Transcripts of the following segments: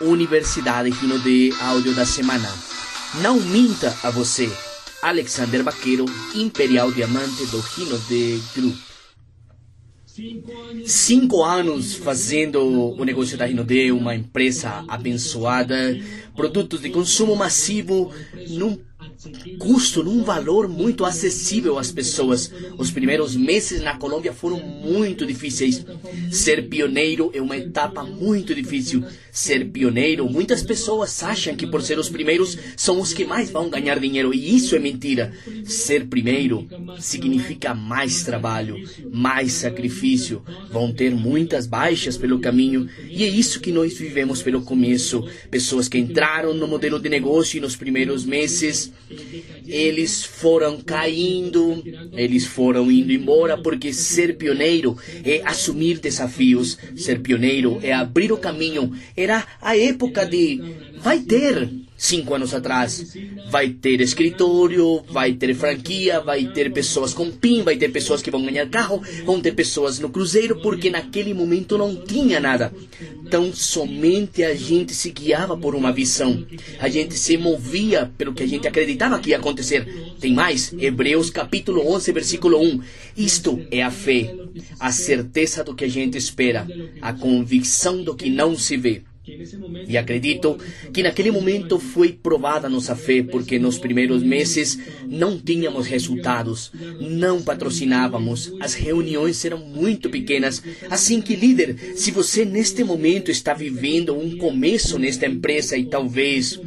Universidade Rino de Áudio da Semana. Não minta a você. Alexander Baqueiro, Imperial Diamante do Rino de Group. Cinco anos fazendo o negócio da Rinode, uma empresa abençoada, produtos de consumo massivo, num custo, num valor muito acessível às pessoas. Os primeiros meses na Colômbia foram muito difíceis. Ser pioneiro é uma etapa muito difícil. Ser pioneiro, muitas pessoas acham que por ser os primeiros são os que mais vão ganhar dinheiro e isso é mentira. Ser primeiro significa mais trabalho, mais sacrifício. Vão ter muitas baixas pelo caminho e é isso que nós vivemos pelo começo. Pessoas que entraram no modelo de negócio e nos primeiros meses eles foram caindo, eles foram indo embora, porque ser pioneiro é assumir desafios, ser pioneiro é abrir o caminho. Era a época de vai ter cinco anos atrás. Vai ter escritório, vai ter franquia, vai ter pessoas com PIN, vai ter pessoas que vão ganhar carro, vão ter pessoas no cruzeiro, porque naquele momento não tinha nada. Então somente a gente se guiava por uma visão. A gente se movia pelo que a gente acreditava que ia acontecer. Tem mais? Hebreus capítulo 11, versículo 1. Isto é a fé, a certeza do que a gente espera, a convicção do que não se vê. E acredito que naquele momento foi provada nossa fé, porque nos primeiros meses não tínhamos resultados, não patrocinávamos, as reuniões eram muito pequenas. Assim que, líder, se você neste momento está vivendo um começo nesta empresa e talvez,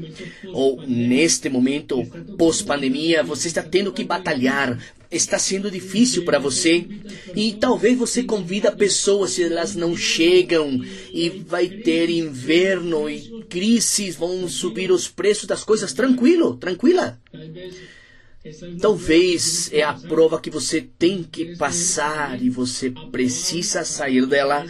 ou neste momento pós-pandemia, você está tendo que batalhar, está sendo difícil para você e talvez você convida pessoas se elas não chegam e vai ter inverno e crises, vão subir os preços das coisas tranquilo, tranquila. Talvez é a prova que você tem que passar e você precisa sair dela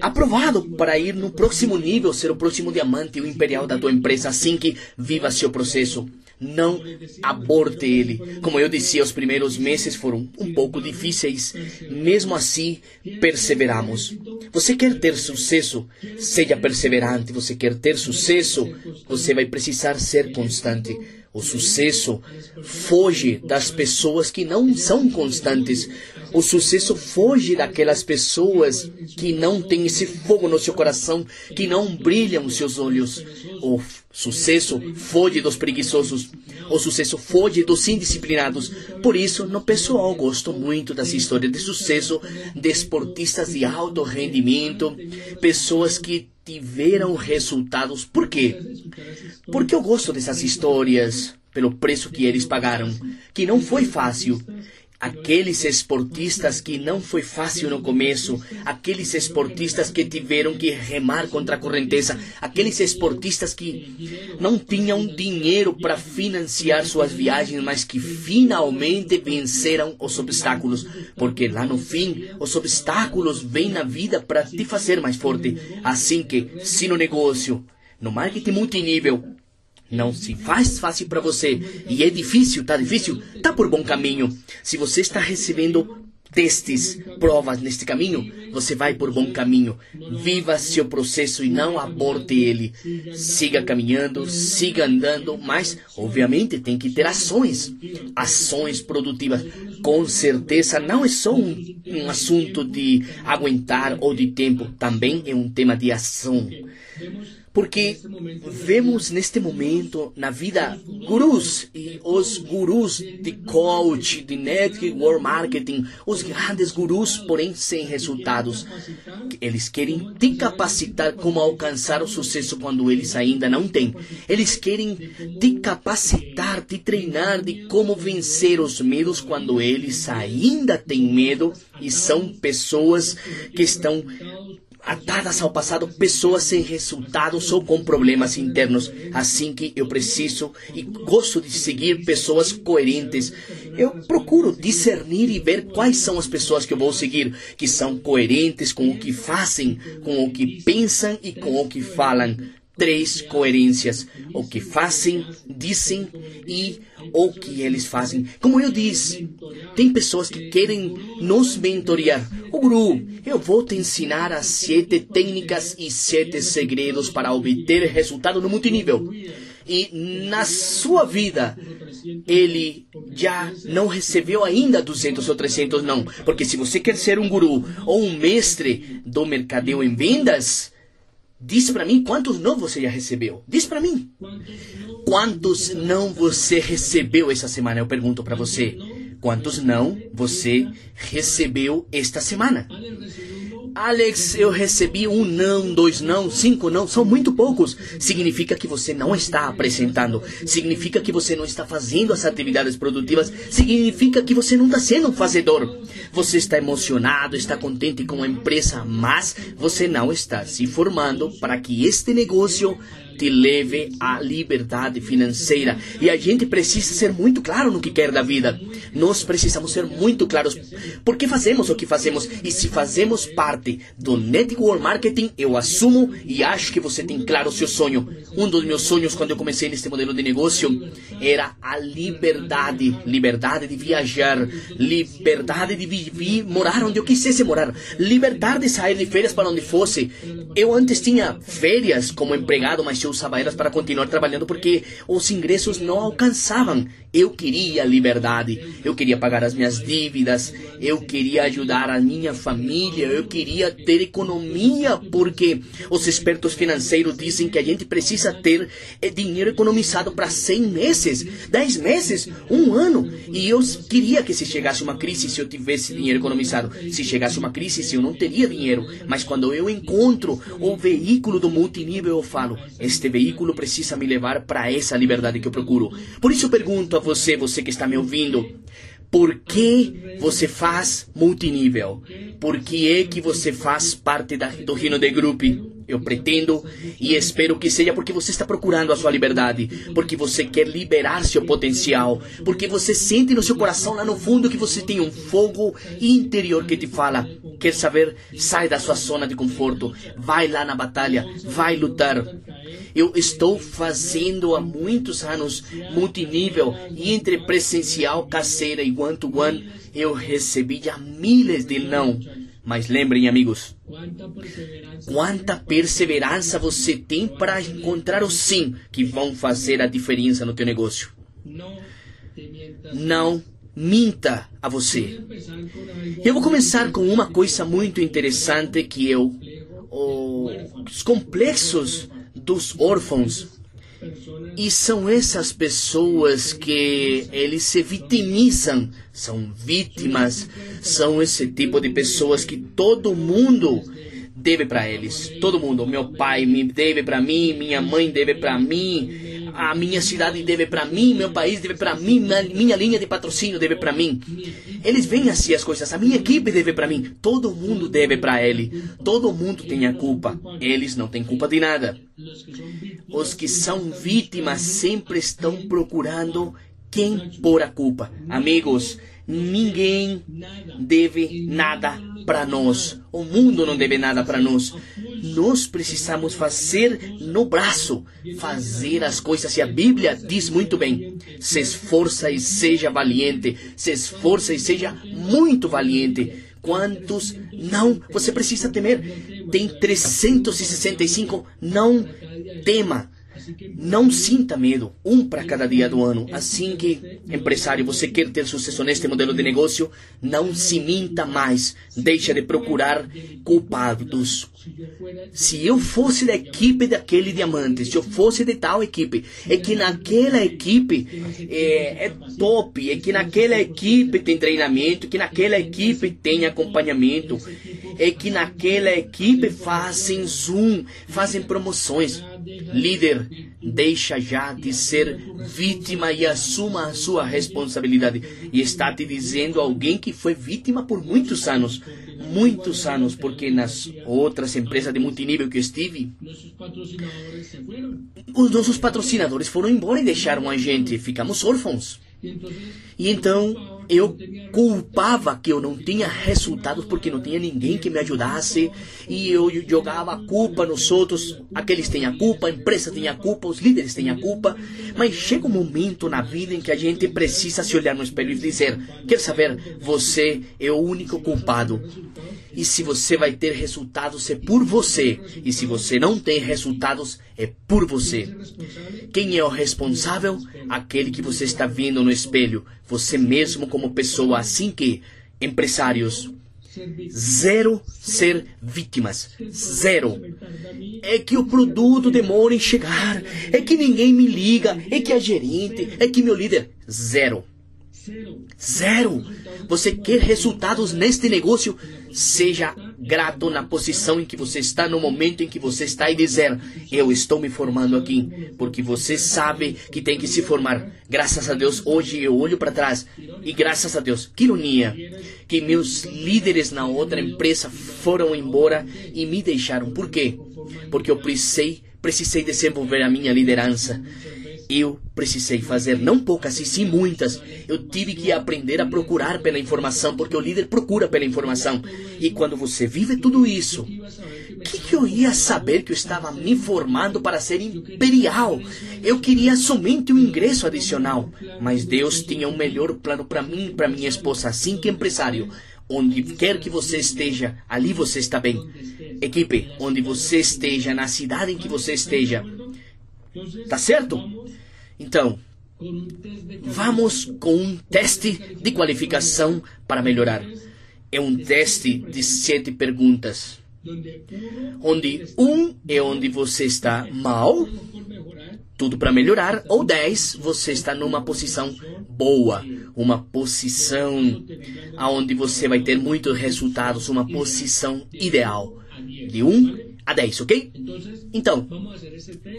aprovado para ir no próximo nível, ser o próximo diamante, o imperial da tua empresa, assim que viva seu processo. Não aborte ele. Como eu disse, os primeiros meses foram um pouco difíceis. Mesmo assim, perseveramos. Você quer ter sucesso? Seja perseverante. Você quer ter sucesso? Você vai precisar ser constante. O sucesso foge das pessoas que não são constantes. O sucesso foge daquelas pessoas que não têm esse fogo no seu coração, que não brilham os seus olhos. O sucesso foge dos preguiçosos. O sucesso foge dos indisciplinados. Por isso, no pessoal, gosto muito das histórias de sucesso de esportistas de alto rendimento, pessoas que tiveram resultados. Por quê? Porque eu gosto dessas histórias pelo preço que eles pagaram, que não foi fácil. Aqueles esportistas que não foi fácil no começo, aqueles esportistas que tiveram que remar contra a correnteza, aqueles esportistas que não tinham dinheiro para financiar suas viagens, mas que finalmente venceram os obstáculos, porque lá no fim os obstáculos vêm na vida para te fazer mais forte. Assim que, se no negócio, no marketing multinível, não se faz fácil para você e é difícil, tá difícil, tá por bom caminho. Se você está recebendo testes, provas neste caminho, você vai por bom caminho. Viva seu processo e não aborte ele. Siga caminhando, siga andando, mas obviamente tem que ter ações, ações produtivas. Com certeza não é só um, um assunto de aguentar ou de tempo, também é um tema de ação. Porque vemos neste momento na vida gurus e os gurus de coach, de network marketing, os grandes gurus, porém sem resultados. Eles querem te capacitar como alcançar o sucesso quando eles ainda não têm. Eles querem te capacitar, te treinar de como vencer os medos quando eles ainda têm medo e são pessoas que estão atadas ao passado, pessoas sem resultados ou com problemas internos. Assim que eu preciso e gosto de seguir pessoas coerentes. Eu procuro discernir e ver quais são as pessoas que eu vou seguir, que são coerentes com o que fazem, com o que pensam e com o que falam três coerências: o que fazem, dizem e o que eles fazem. Como eu disse, tem pessoas que querem nos mentorear. O guru, eu vou te ensinar as sete técnicas e sete segredos para obter resultado no multinível. E na sua vida, ele já não recebeu ainda 200 ou 300 não. Porque se você quer ser um guru ou um mestre do mercadeu em vendas, Diz para mim quantos não você já recebeu. Diz para mim. Quantos não você recebeu essa semana? Eu pergunto para você. Quantos não você recebeu esta semana? Alex, eu recebi um não, dois não, cinco não, são muito poucos. Significa que você não está apresentando, significa que você não está fazendo as atividades produtivas, significa que você não está sendo um fazedor. Você está emocionado, está contente com a empresa, mas você não está se formando para que este negócio te leve à liberdade financeira. E a gente precisa ser muito claro no que quer da vida. Nós precisamos ser muito claros por que fazemos o que fazemos. E se fazemos parte do network marketing, eu assumo e acho que você tem claro o seu sonho. Um dos meus sonhos quando eu comecei neste modelo de negócio era a liberdade. Liberdade de viajar. Liberdade de vir morar onde eu quisesse morar. Liberdade de sair de férias para onde fosse. Eu antes tinha férias como empregado, mas eu eu usava elas para continuar trabalhando porque os ingressos não alcançavam. Eu queria liberdade, eu queria pagar as minhas dívidas, eu queria ajudar a minha família, eu queria ter economia, porque os expertos financeiros dizem que a gente precisa ter eh, dinheiro economizado para 100 meses, 10 meses, um ano. E eu queria que se chegasse uma crise, se eu tivesse dinheiro economizado. Se chegasse uma crise, se eu não teria dinheiro. Mas quando eu encontro o veículo do multinível, eu falo: este veículo precisa me levar para essa liberdade que eu procuro. Por isso pergunto a você, você que está me ouvindo, por que você faz multinível? Por que é que você faz parte da, do Rino de Group? Eu pretendo e espero que seja porque você está procurando a sua liberdade, porque você quer liberar seu potencial, porque você sente no seu coração lá no fundo que você tem um fogo interior que te fala: quer saber? Sai da sua zona de conforto, vai lá na batalha, vai lutar. Eu estou fazendo há muitos anos multinível e entre presencial, caseira e one-to-one, eu recebi já milhares de não. Mas lembrem, amigos, quanta perseverança você tem para encontrar o sim que vão fazer a diferença no teu negócio. Não minta a você. Eu vou começar com uma coisa muito interessante que eu os complexos dos órfãos. E são essas pessoas que eles se vitimizam, são vítimas, são esse tipo de pessoas que todo mundo deve para eles. Todo mundo, meu pai me deve para mim, minha mãe deve para mim, a minha cidade deve para mim, meu país deve para mim, minha linha de patrocínio deve para mim. Eles veem assim as coisas, a minha equipe deve para mim, todo mundo deve para ele. Todo mundo tem a culpa. Eles não têm culpa de nada. Os que são vítimas sempre estão procurando quem pôr a culpa. Amigos, ninguém deve nada para nós. O mundo não deve nada para nós. Nós precisamos fazer no braço, fazer as coisas. E a Bíblia diz muito bem: se esforça e seja valiente, se esforça e seja muito valiente. Quantos não você precisa temer? Tem 365, não tema. Não sinta medo, um para cada dia do ano. Assim que, empresário, você quer ter sucesso neste modelo de negócio, não se minta mais. Deixa de procurar culpados. Se eu fosse da equipe daquele diamante, se eu fosse de tal equipe, é que naquela equipe é, é top, é que naquela equipe tem treinamento, que naquela equipe tem acompanhamento, é que naquela equipe fazem Zoom, fazem promoções. Líder, deixa já de ser vítima e assuma a sua responsabilidade. E está te dizendo alguém que foi vítima por muitos anos. Muitos anos, porque nas outras empresas de multinível que estive, os nossos patrocinadores foram embora e deixaram a gente. Ficamos órfãos. E então, eu culpava que eu não tinha resultados porque não tinha ninguém que me ajudasse e eu jogava a culpa nos outros. Aqueles têm a culpa, a empresa tem a culpa, os líderes têm a culpa. Mas chega um momento na vida em que a gente precisa se olhar no espelho e dizer: Quer saber, você é o único culpado. E se você vai ter resultados é por você. E se você não tem resultados é por você. Quem é o responsável? Aquele que você está vendo no espelho. Você mesmo como pessoa. Assim que, empresários, Zero ser vítimas. Zero. É que o produto demora em chegar. É que ninguém me liga. É que a gerente. É que meu líder. Zero. Zero. Você quer resultados neste negócio? Seja grato na posição em que você está, no momento em que você está e dizer: Eu estou me formando aqui, porque você sabe que tem que se formar. Graças a Deus, hoje eu olho para trás e graças a Deus, que ironia, que meus líderes na outra empresa foram embora e me deixaram. Por quê? Porque eu precisei, precisei desenvolver a minha liderança. Eu precisei fazer não poucas e sim muitas. Eu tive que aprender a procurar pela informação, porque o líder procura pela informação. E quando você vive tudo isso, o que, que eu ia saber que eu estava me formando para ser imperial? Eu queria somente um ingresso adicional. Mas Deus tinha um melhor plano para mim para minha esposa, assim que empresário. Onde quer que você esteja, ali você está bem. Equipe, onde você esteja, na cidade em que você esteja, Tá certo? Então, vamos com um teste de qualificação para melhorar. É um teste de sete perguntas, onde um é onde você está mal, tudo para melhorar, ou dez você está numa posição boa, uma posição aonde você vai ter muitos resultados, uma posição ideal. De um a 10, ok? Então,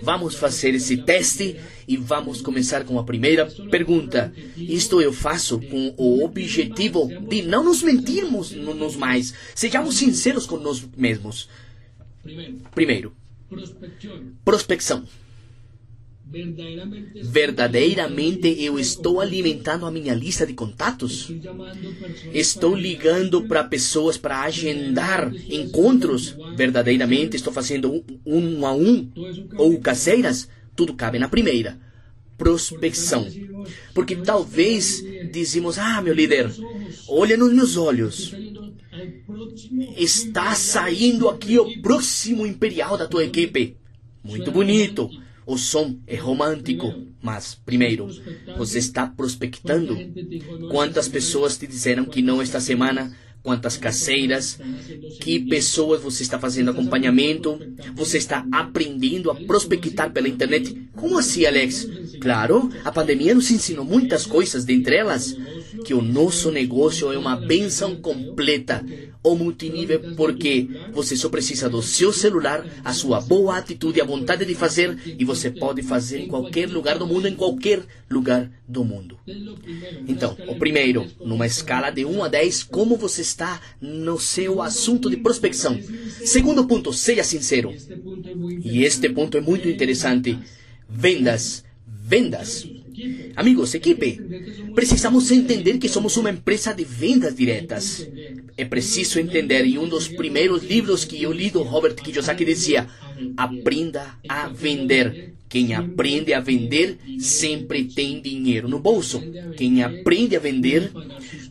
vamos fazer esse teste e vamos começar com a primeira pergunta. Isto eu faço com o objetivo de não nos mentirmos nos mais. Sejamos sinceros com nós mesmos. Primeiro, prospecção. Verdadeiramente eu estou alimentando a minha lista de contatos? Estou ligando para pessoas para agendar encontros? Verdadeiramente estou fazendo um, a um? Ou caseiras? Tudo cabe na primeira. Prospecção. Porque talvez dizemos: Ah, meu líder, olha nos meus olhos. Está saindo aqui o próximo imperial da tua equipe. Muito bonito o som é romântico, mas, primeiro, você está prospectando. Quantas pessoas te disseram que não esta semana? Quantas caseiras? Que pessoas você está fazendo acompanhamento? Você está aprendendo a prospectar pela internet? Como assim, Alex? Claro, a pandemia nos ensinou muitas coisas, dentre elas que o nosso negócio é uma benção completa ou multinível porque você só precisa do seu celular, a sua boa atitude, a vontade de fazer e você pode fazer em qualquer lugar do mundo, em qualquer lugar do mundo. Então, o primeiro, numa escala de 1 a 10, como você está no seu assunto de prospecção. Segundo ponto, seja sincero. E este ponto é muito interessante. Vendas. Vendas. Amigos, equipe, precisamos entender que somos uma empresa de vendas diretas. É preciso entender, e um dos primeiros livros que eu li do Robert Kiyosaki dizia: aprenda a vender. Quem aprende a vender sempre tem dinheiro no bolso. Quem aprende a vender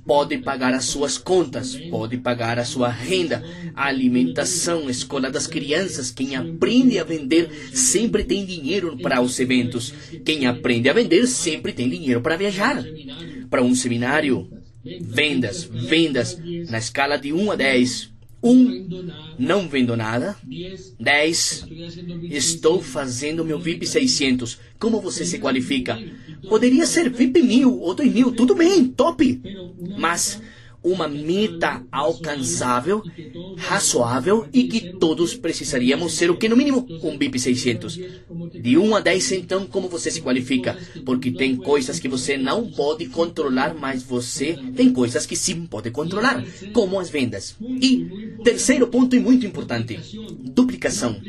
pode pagar as suas contas, pode pagar a sua renda, a alimentação, a escola das crianças. Quem aprende a vender sempre tem dinheiro para os eventos. Quem aprende a vender sempre tem dinheiro para viajar. Para um seminário, vendas, vendas, na escala de 1 a 10. Um, não vendo nada. Dez, estou fazendo meu VIP 600. Como você se qualifica? Poderia ser VIP 1000 ou 2000, tudo bem, top. Mas uma meta alcançável, razoável e que todos precisaríamos ser o que no mínimo um BIP 600. De 1 a 10 então como você se qualifica? Porque tem coisas que você não pode controlar, mas você tem coisas que sim pode controlar, como as vendas. E terceiro ponto e muito importante, duplicação.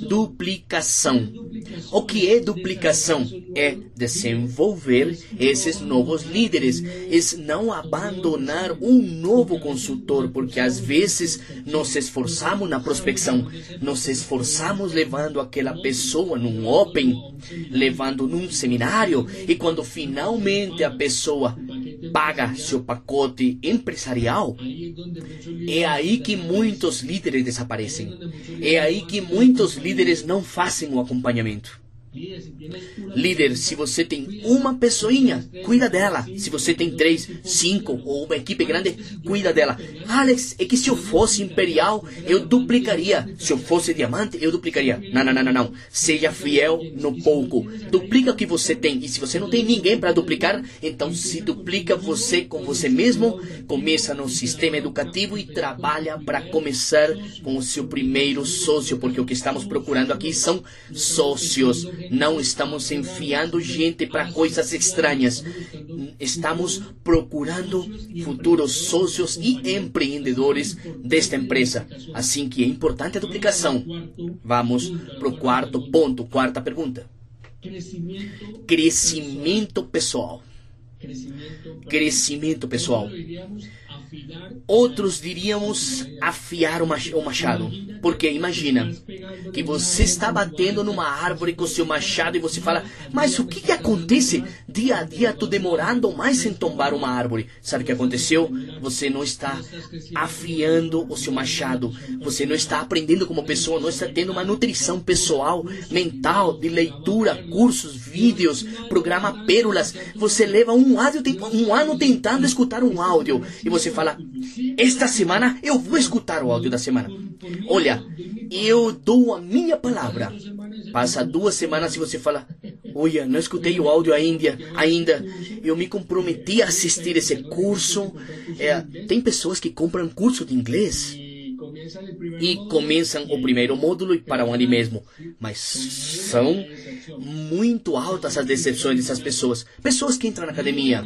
Duplicação. O que é duplicação? É desenvolver esses novos líderes, é não abandonar um novo consultor, porque às vezes nos esforçamos na prospecção, nos esforçamos levando aquela pessoa num open, levando num seminário, e quando finalmente a pessoa paga seu pacote empresarial, é aí que muitos líderes desaparecem. É aí que muitos líderes não fazem o acompanhamento. Líder, se você tem uma pessoinha, cuida dela. Se você tem três, cinco ou uma equipe grande, cuida dela. Alex, é que se eu fosse imperial, eu duplicaria. Se eu fosse diamante, eu duplicaria. Não, não, não, não, não. Seja fiel no pouco. Duplica o que você tem. E se você não tem ninguém para duplicar, então se duplica você com você mesmo, começa no sistema educativo e trabalha para começar com o seu primeiro sócio, porque o que estamos procurando aqui são sócios não estamos enfiando gente para coisas estranhas. Estamos procurando futuros sócios e empreendedores desta empresa. Assim que é importante a duplicação. Vamos para o quarto ponto, quarta pergunta. Crescimento pessoal. Crescimento pessoal. Outros diríamos afiar o machado. Porque imagina que você está batendo numa árvore com seu machado e você fala, mas o que, que acontece? Dia a dia estou demorando mais em tombar uma árvore. Sabe o que aconteceu? Você não está afiando o seu machado. Você não está aprendendo como pessoa, não está tendo uma nutrição pessoal, mental, de leitura, cursos, vídeos, programa pérolas. Você leva um, áudio, um ano tentando escutar um áudio e você fala, esta semana eu vou escutar o áudio da semana. Olha, eu dou a minha palavra. Passa duas semanas e você fala, olha, não escutei o áudio ainda, ainda. Eu me comprometi a assistir esse curso. É, tem pessoas que compram curso de inglês e começam o primeiro módulo e param ali mesmo. Mas são muito altas as decepções dessas pessoas. Pessoas que entram na academia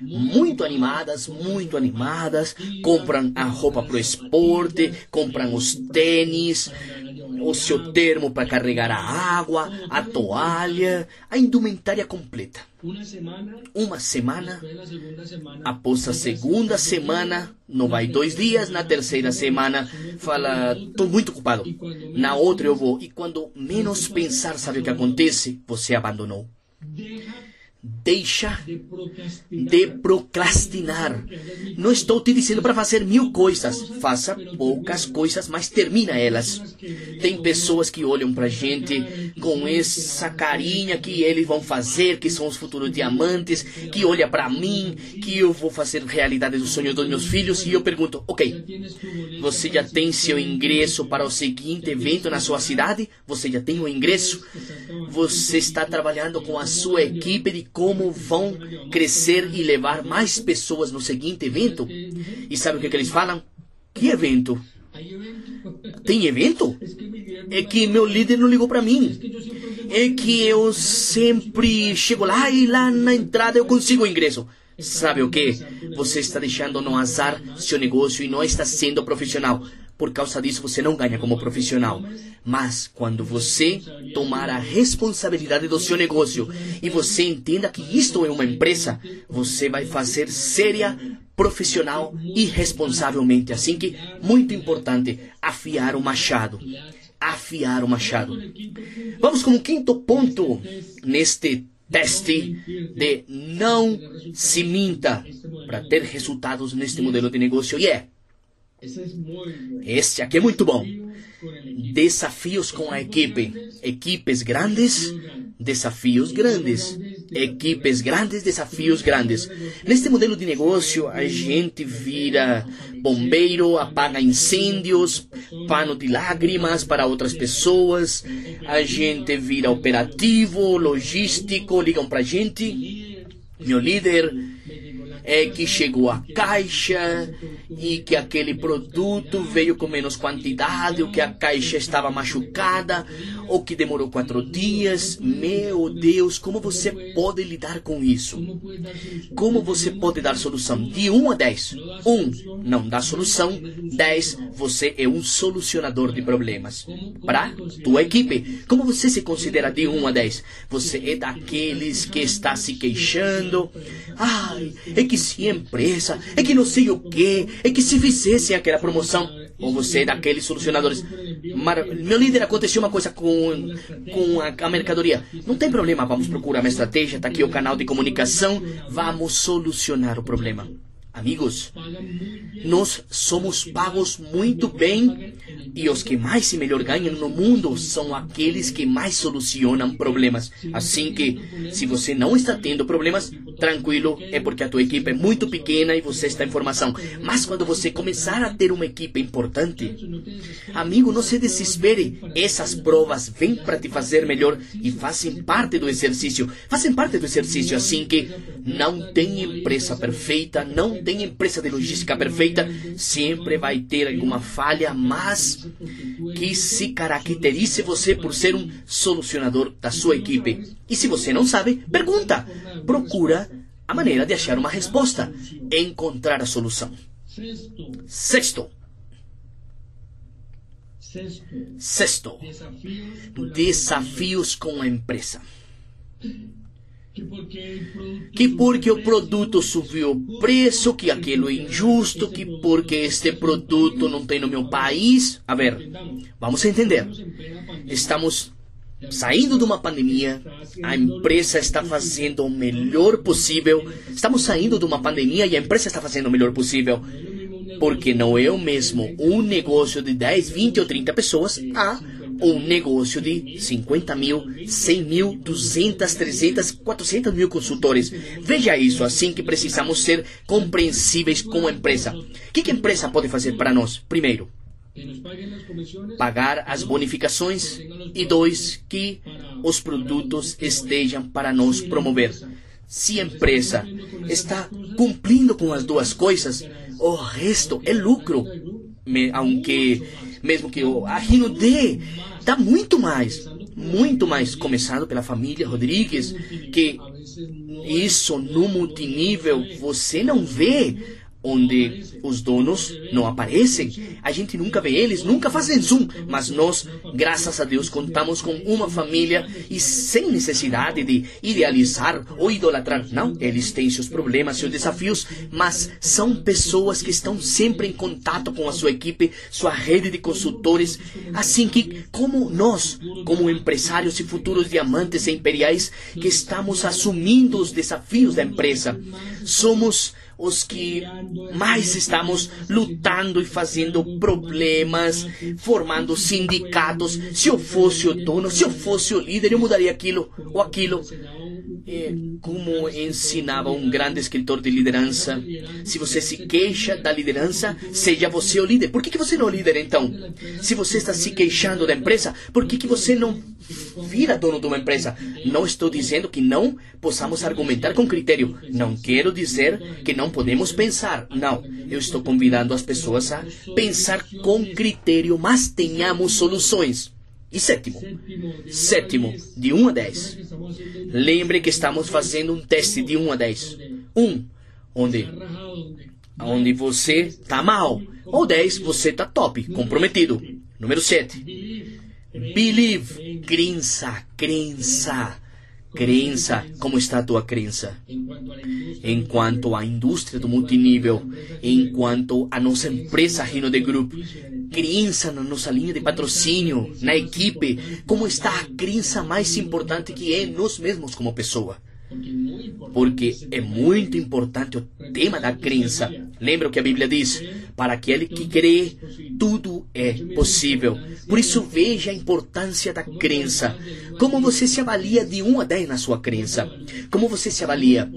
muito animadas, muito animadas, compram a roupa pro esporte, compram os tênis, o seu termo para carregar a água, a toalha, a indumentária completa. Uma semana, após a segunda semana, não vai dois dias, na terceira semana, fala, estou muito ocupado. Na outra eu vou. E quando menos pensar, sabe o que acontece? Você abandonou. Deixa de procrastinar. Não estou te dizendo para fazer mil coisas. Faça poucas coisas, mas termina elas. Tem pessoas que olham para gente com essa carinha que eles vão fazer, que são os futuros diamantes, que olha para mim, que eu vou fazer realidade do sonho dos meus filhos. E eu pergunto: ok, você já tem seu ingresso para o seguinte evento na sua cidade? Você já tem o ingresso? Você está trabalhando com a sua equipe de como vão crescer e levar mais pessoas no seguinte evento. E sabe o que, que eles falam? Que evento? Tem evento? É que meu líder não ligou para mim. É que eu sempre chego lá e lá na entrada eu consigo o ingresso. Sabe o que? Você está deixando no azar seu negócio e não está sendo profissional. Por causa disso, você não ganha como profissional. Mas quando você tomar a responsabilidade do seu negócio e você entenda que isto é uma empresa, você vai fazer séria, profissional e responsavelmente. Assim que, muito importante, afiar o machado. Afiar o machado. Vamos com o quinto ponto neste teste de não se minta para ter resultados neste modelo de negócio. E é este aqui é muito bom. Desafios com a equipe. Equipes grandes, desafios grandes. Equipes grandes, desafios grandes. Neste modelo de negócio, a gente vira bombeiro, apaga incêndios, pano de lágrimas para outras pessoas. A gente vira operativo, logístico, ligam pra gente. Meu líder é que chegou a caixa e que aquele produto veio com menos quantidade, ou que a caixa estava machucada, ou que demorou quatro dias. Meu Deus, como você pode lidar com isso? Como você pode dar solução? De 1 a 10. 1 não dá solução. 10 você é um solucionador de problemas. Para tua equipe, como você se considera de 1 a 10? Você é daqueles que está se queixando. Ai, é que se empresa, é que não sei o que, é que se fizessem aquela promoção. Ou você é daqueles solucionadores. Meu líder, aconteceu uma coisa com, com a, a mercadoria. Não tem problema, vamos procurar uma estratégia. Está aqui o canal de comunicação. Vamos solucionar o problema. Amigos, nós somos pagos muito bem e os que mais e melhor ganham no mundo são aqueles que mais solucionam problemas. Assim que, se você não está tendo problemas, tranquilo, é porque a tua equipe é muito pequena e você está em formação. Mas quando você começar a ter uma equipe importante, amigo, não se desespere. Essas provas vêm para te fazer melhor e fazem parte do exercício. Fazem parte do exercício. Assim que não tem empresa perfeita, não tem empresa de logística perfeita, sempre vai ter alguma falha, mas que se caracterize você por ser um solucionador da sua equipe. E se você não sabe, pergunta. Procura a maneira de achar uma resposta, encontrar a solução. Sexto. Sexto. Desafios com a empresa que porque o produto subiu o preço, que aquilo é injusto, que porque este produto não tem no meu país. A ver, vamos entender. Estamos saindo de uma pandemia, a empresa está fazendo o melhor possível. Estamos saindo de uma pandemia e a empresa está fazendo o melhor possível. Porque não é o mesmo um negócio de 10, 20 ou 30 pessoas a um negócio de 50 mil, 100 mil, 200, 300, 400 mil consultores. Veja isso, assim que precisamos ser compreensíveis com a empresa. O que, que a empresa pode fazer para nós? Primeiro, pagar as bonificações e dois, que os produtos estejam para nos promover. Se a empresa está cumprindo com as duas coisas, o resto é lucro. Aunque mesmo que o Arrino dê, dá muito mais, muito mais, começado pela família Rodrigues, que isso no multinível você não vê onde os donos não aparecem, a gente nunca vê eles, nunca fazem zoom, mas nós, graças a Deus, contamos com uma família e sem necessidade de idealizar ou idolatrar. Não, eles têm seus problemas, seus desafios, mas são pessoas que estão sempre em contato com a sua equipe, sua rede de consultores, assim que, como nós, como empresários e futuros diamantes e imperiais, que estamos assumindo os desafios da empresa, somos os que mais estamos lutando e fazendo problemas, formando sindicatos. Se eu fosse o dono, se eu fosse o líder, eu mudaria aquilo ou aquilo. É, como ensinava um grande escritor de liderança, se você se queixa da liderança, seja você o líder. Por que, que você não é líder então? Se você está se queixando da empresa, por que, que você não vira dono de uma empresa? Não estou dizendo que não possamos argumentar com critério. Não quero dizer que não podemos pensar. Não. Eu estou convidando as pessoas a pensar com critério, mas tenhamos soluções. E sétimo, sétimo, de 1 a 10. Lembre que estamos fazendo um teste de 1 a 10. 1, onde, onde você está mal. Ou 10, você está top, comprometido. Número 7. Believe, crença, crença. Crença, como está a tua crença? Enquanto a indústria do multinível, enquanto a nossa empresa Rino de Group, crença na nossa linha de patrocínio, na equipe, como está a crença mais importante que é nós mesmos como pessoa. Porque é muito importante o tema da crença. Lembra o que a Bíblia diz? Para aquele que crê, tudo é possível. Por isso, veja a importância da crença. Como você se avalia de 1 a 10 na sua crença? Como você se avalia?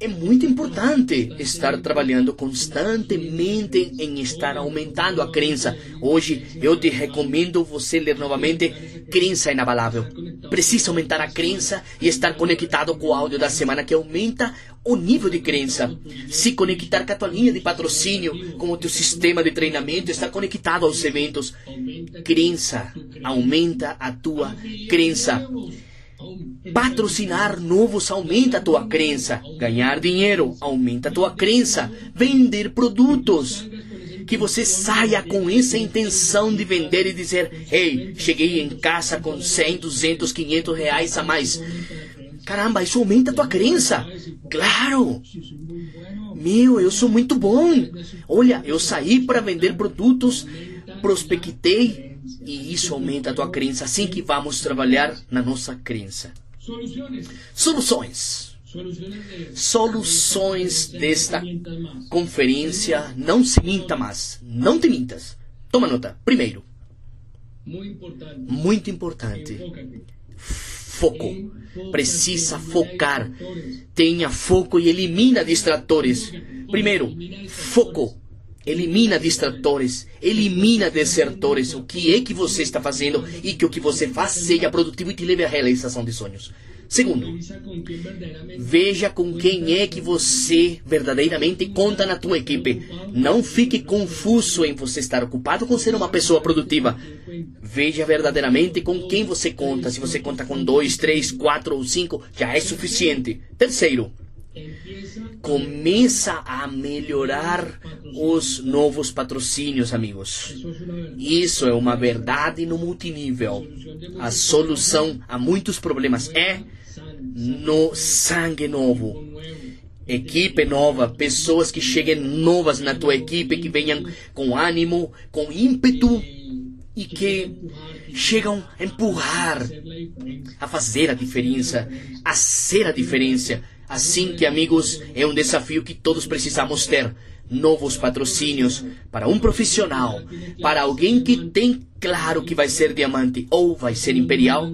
É muito importante estar trabalhando constantemente em estar aumentando a crença. Hoje eu te recomendo você ler novamente Crença Inabalável. Precisa aumentar a crença e estar conectado com o áudio da semana que aumenta o nível de crença. Se conectar com a tua linha de patrocínio, com o teu sistema de treinamento, estar conectado aos eventos. Crença aumenta a tua crença. Patrocinar novos aumenta a tua crença. Ganhar dinheiro aumenta a tua crença. Vender produtos. Que você saia com essa intenção de vender e dizer: Ei, cheguei em casa com 100, 200, 500 reais a mais. Caramba, isso aumenta a tua crença. Claro! Meu, eu sou muito bom. Olha, eu saí para vender produtos, prospectei e isso aumenta a tua crença. Assim que vamos trabalhar na nossa crença. Soluções. Soluções desta conferência. Não se minta mais. Não te mintas. Toma nota. Primeiro. Muito importante. Foco. Precisa focar. Tenha foco e elimina distratores. Primeiro, foco. Elimina distratores, elimina desertores. O que é que você está fazendo e que o que você faz seja produtivo e te leve à realização de sonhos. Segundo, veja com quem é que você verdadeiramente conta na tua equipe. Não fique confuso em você estar ocupado com ser uma pessoa produtiva. Veja verdadeiramente com quem você conta. Se você conta com dois, três, quatro ou cinco, já é suficiente. Terceiro, começa a melhorar os novos patrocínios, amigos. Isso é uma verdade no multinível. A solução a muitos problemas é no sangue novo. Equipe nova, pessoas que cheguem novas na tua equipe, que venham com ânimo, com ímpeto e que chegam a empurrar, a fazer a diferença, a ser a diferença. Assim que, amigos, é um desafio que todos precisamos ter novos patrocínios para um profissional, para alguém que tem claro que vai ser diamante ou vai ser imperial.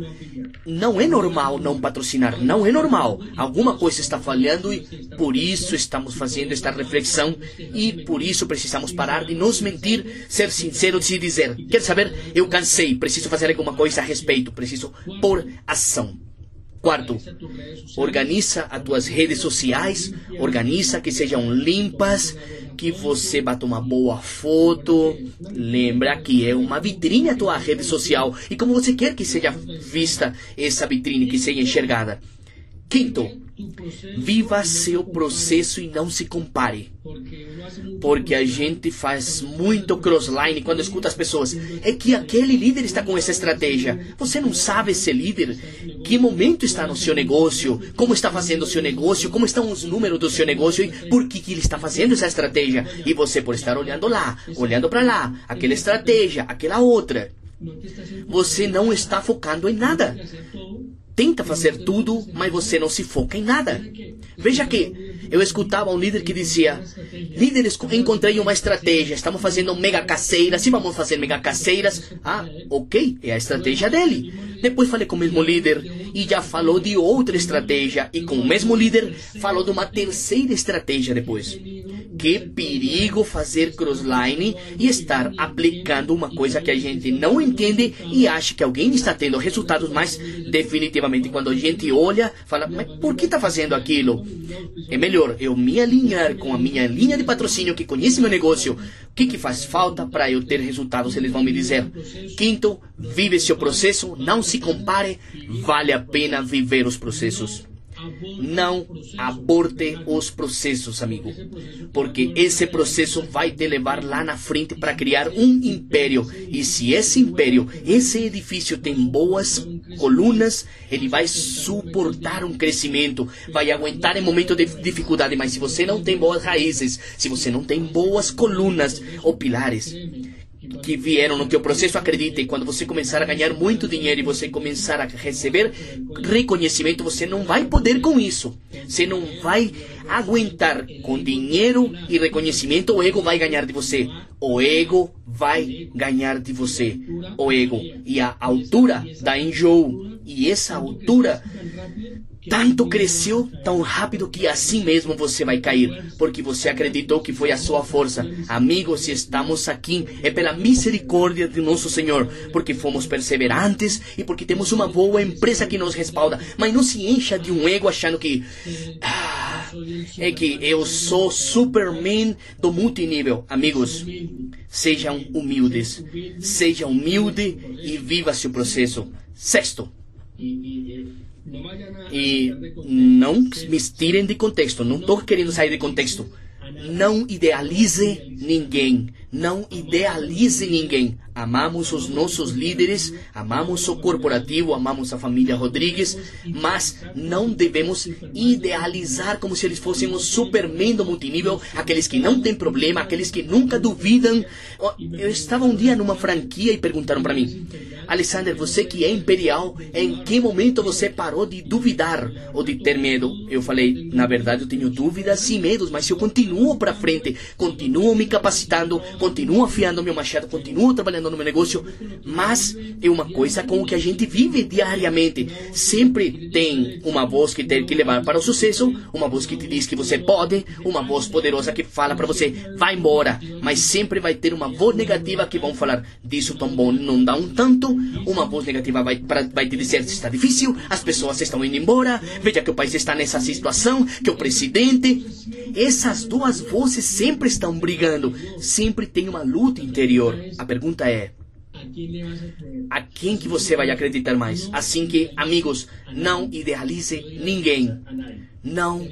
Não é normal não patrocinar, não é normal. Alguma coisa está falhando e por isso estamos fazendo esta reflexão e por isso precisamos parar de nos mentir, ser sinceros e dizer: quer saber? Eu cansei, preciso fazer alguma coisa a respeito, preciso por ação. Quarto, organiza as tuas redes sociais, organiza que sejam limpas, que você bata uma boa foto. Lembra que é uma vitrine a tua rede social e como você quer que seja vista essa vitrine, que seja enxergada. Quinto, viva seu processo e não se compare. Porque a gente faz muito crossline quando escuta as pessoas. É que aquele líder está com essa estratégia. Você não sabe esse líder? Que momento está no seu negócio? Como está fazendo o seu negócio? Como estão os números do seu negócio? E por que, que ele está fazendo essa estratégia? E você por estar olhando lá, olhando para lá, aquela estratégia, aquela outra. Você não está focando em nada tenta fazer tudo, mas você não se foca em nada. Veja que eu escutava um líder que dizia: Líderes, encontrei uma estratégia, estamos fazendo mega caseiras, e vamos fazer mega caseiras. Ah, ok, é a estratégia dele. Depois falei com o mesmo líder e já falou de outra estratégia, e com o mesmo líder falou de uma terceira estratégia depois. Que perigo fazer crossline e estar aplicando uma coisa que a gente não entende e acha que alguém está tendo resultados, mas definitivamente quando a gente olha, fala, mas por que está fazendo aquilo? É melhor eu me alinhar com a minha linha de patrocínio que conhece meu negócio. O que, que faz falta para eu ter resultados? Eles vão me dizer. Quinto, vive seu processo, não se compare, vale a pena viver os processos. Não aborte os processos, amigo, porque esse processo vai te levar lá na frente para criar um império. E se esse império, esse edifício tem boas colunas, ele vai suportar um crescimento, vai aguentar em momento de dificuldade. Mas se você não tem boas raízes, se você não tem boas colunas ou pilares, que vieram no teu processo, acredite, quando você começar a ganhar muito dinheiro e você começar a receber reconhecimento, você não vai poder com isso. Você não vai aguentar com dinheiro e reconhecimento, o ego vai ganhar de você. O ego vai ganhar de você. O ego. E a altura da enjoo. E essa altura tanto cresceu tão rápido que assim mesmo você vai cair, porque você acreditou que foi a sua força. Amigos, se estamos aqui é pela misericórdia de nosso Senhor, porque fomos perseverantes e porque temos uma boa empresa que nos respalda. Mas não se encha de um ego achando que ah, é que eu sou Superman do multinível. Amigos, sejam humildes, seja humilde e viva seu processo. Sexto. E não me tirem de contexto, não estou querendo sair de contexto. Não idealize ninguém. Não idealize ninguém. Amamos os nossos líderes, amamos o corporativo, amamos a família Rodrigues, mas não devemos idealizar como se eles fossem os supermen do multinível, aqueles que não têm problema, aqueles que nunca duvidam. Eu estava um dia numa franquia e perguntaram para mim: Alexander, você que é imperial, em que momento você parou de duvidar ou de ter medo? Eu falei: na verdade eu tenho dúvidas e medos, mas eu continuo para frente, continuo me capacitando, continuo afiando meu machado, continuo trabalhando no meu negócio, mas é uma coisa com o que a gente vive diariamente. Sempre tem uma voz que tem que levar para o sucesso, uma voz que te diz que você pode, uma voz poderosa que fala para você, vai embora, mas sempre vai ter uma voz negativa que vão falar, disso tão bom não dá um tanto, uma voz negativa vai, pra, vai te dizer que está difícil, as pessoas estão indo embora, veja que o país está nessa situação, que o presidente. Essas duas vozes sempre estão brigando, sempre tem uma luta interior. A pergunta é: a quem que você vai acreditar mais? Assim que, amigos, não idealize ninguém. Não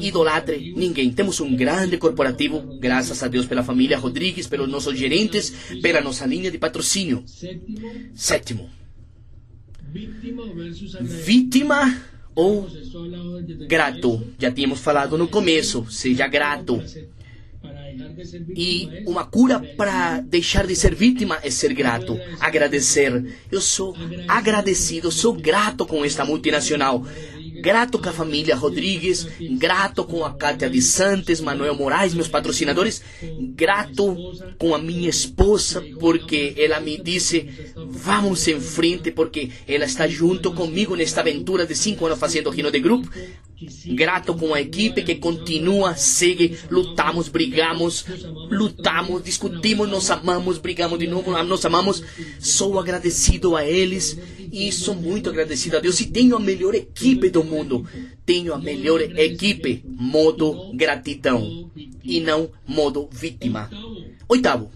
idolatre ninguém. Temos um grande corporativo, graças a Deus pela família Rodrigues, pelos nossos gerentes, pela nossa linha de patrocínio. Sétimo. Vítima ou grato. Já tínhamos falado no começo. Seja grato. E uma cura para deixar de ser vítima é ser grato, agradecer. Eu sou agradecido, sou grato com esta multinacional grato com a família Rodrigues, grato com a Cátia de Santos, Manuel Moraes, meus patrocinadores, grato com a minha esposa, porque ela me disse, vamos em frente, porque ela está junto comigo nesta aventura de cinco anos fazendo Rino de Grupo. Grato com a equipe que continua, segue, lutamos, brigamos, lutamos, discutimos, nos amamos, brigamos de novo, nos amamos. Sou agradecido a eles e sou muito agradecido a Deus e tenho a melhor equipe do mundo. Tenho a melhor equipe, modo gratidão e não modo vítima. Oitavo.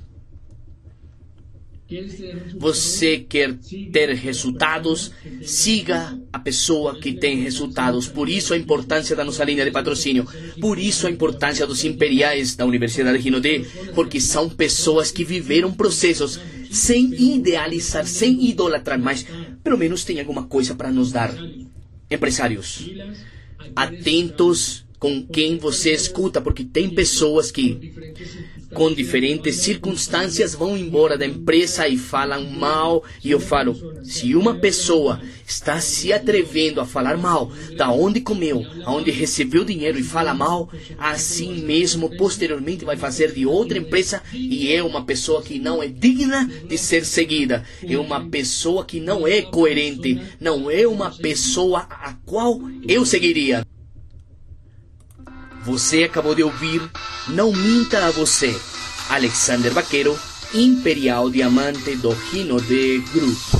Você quer ter resultados? Siga a pessoa que tem resultados. Por isso a importância da nossa linha de patrocínio. Por isso a importância dos imperiais da Universidade Rinodê, porque são pessoas que viveram processos sem idealizar, sem idolatrar, mas pelo menos tem alguma coisa para nos dar. Empresários, atentos com quem você escuta, porque tem pessoas que com diferentes circunstâncias vão embora da empresa e falam mal. E eu falo: se uma pessoa está se atrevendo a falar mal da onde comeu, aonde recebeu dinheiro e fala mal, assim mesmo posteriormente vai fazer de outra empresa e é uma pessoa que não é digna de ser seguida, é uma pessoa que não é coerente, não é uma pessoa a qual eu seguiria. Você acabou de ouvir Não Minta a Você, Alexander Vaqueiro, Imperial Diamante do Rino de Group.